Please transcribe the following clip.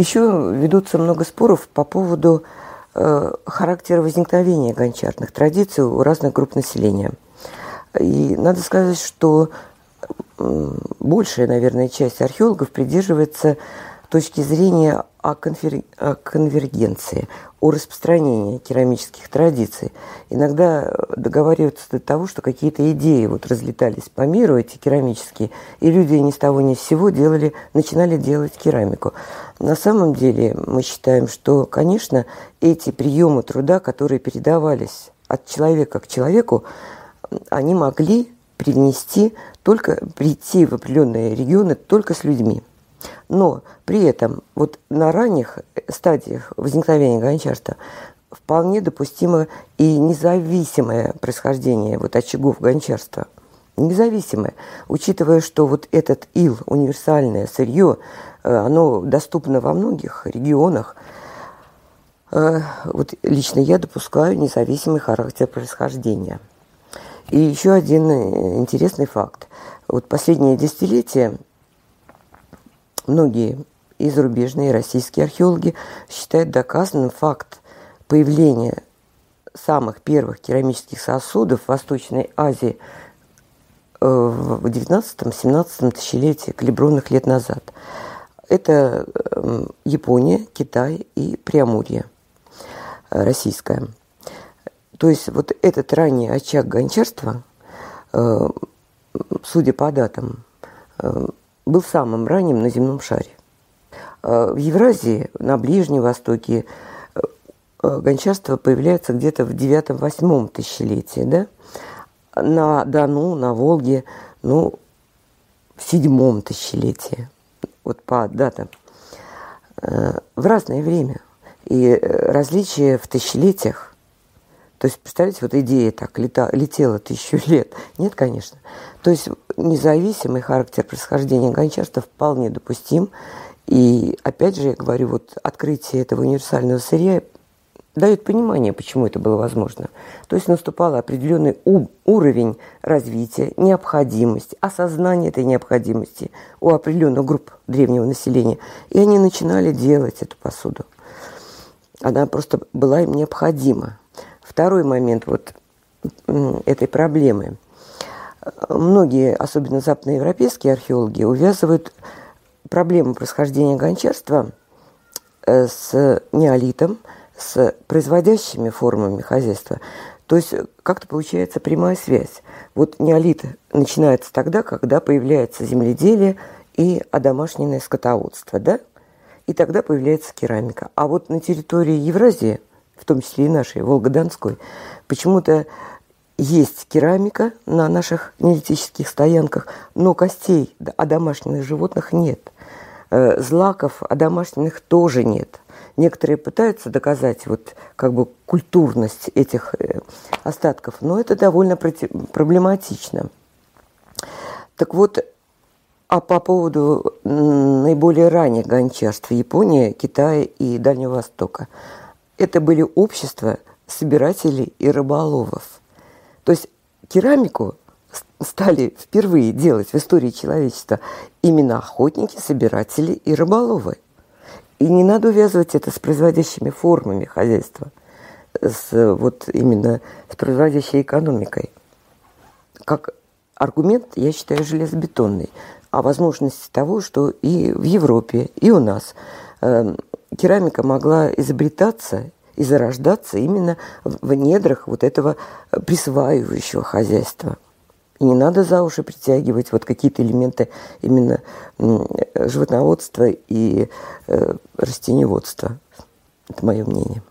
Еще ведутся много споров по поводу э, характера возникновения гончарных традиций у разных групп населения. И надо сказать, что большая, наверное, часть археологов придерживается точки зрения о, конвер... о конвергенции, о распространении керамических традиций. Иногда договариваются до того, что какие-то идеи вот разлетались по миру, эти керамические, и люди ни с того ни с сего делали, начинали делать керамику. На самом деле мы считаем, что, конечно, эти приемы труда, которые передавались от человека к человеку, они могли привнести только прийти в определенные регионы только с людьми. Но при этом вот на ранних стадиях возникновения гончарства вполне допустимо и независимое происхождение вот очагов гончарства. Независимое, учитывая, что вот этот ил, универсальное сырье, э, оно доступно во многих регионах, э, вот лично я допускаю независимый характер происхождения. И еще один э, интересный факт. Вот последние десятилетия Многие и зарубежные, и российские археологи считают доказанным факт появления самых первых керамических сосудов в Восточной Азии в XIX-XVII тысячелетии, калибронных лет назад. Это эм, Япония, Китай и Преамурье э, российская. То есть вот этот ранний очаг гончарства, э, судя по датам, был самым ранним на земном шаре. В Евразии, на Ближнем Востоке, э, э, гончарство появляется где-то в 9-8 тысячелетии, да? На Дону, на Волге, ну, в седьмом тысячелетии, вот по датам, э, в разное время. И различия в тысячелетиях, то есть, представляете, вот идея так лета, летела тысячу лет. Нет, конечно. То есть независимый характер происхождения гончарства вполне допустим. И опять же, я говорю, вот открытие этого универсального сырья дает понимание, почему это было возможно. То есть наступал определенный уровень развития, необходимость, осознание этой необходимости у определенных групп древнего населения. И они начинали делать эту посуду. Она просто была им необходима. Второй момент вот этой проблемы – многие, особенно западноевропейские археологи, увязывают проблему происхождения гончарства э, с неолитом, с производящими формами хозяйства. То есть как-то получается прямая связь. Вот неолит начинается тогда, когда появляется земледелие и одомашненное скотоводство, да? И тогда появляется керамика. А вот на территории Евразии, в том числе и нашей, Волгодонской, почему-то есть керамика на наших неолитических стоянках, но костей о домашних животных нет. Э, злаков о домашних тоже нет. Некоторые пытаются доказать вот как бы культурность этих э, остатков, но это довольно проблематично. Так вот, а по поводу наиболее ранних гончарств Японии, Китая и Дальнего Востока. Это были общества собирателей и рыболовов – то есть керамику стали впервые делать в истории человечества именно охотники, собиратели и рыболовы. И не надо увязывать это с производящими формами хозяйства, с вот именно с производящей экономикой. Как аргумент, я считаю, железобетонный о возможности того, что и в Европе, и у нас э, керамика могла изобретаться и зарождаться именно в недрах вот этого присваивающего хозяйства. Не надо за уши притягивать вот какие-то элементы именно животноводства и э, растениеводства. Это мое мнение.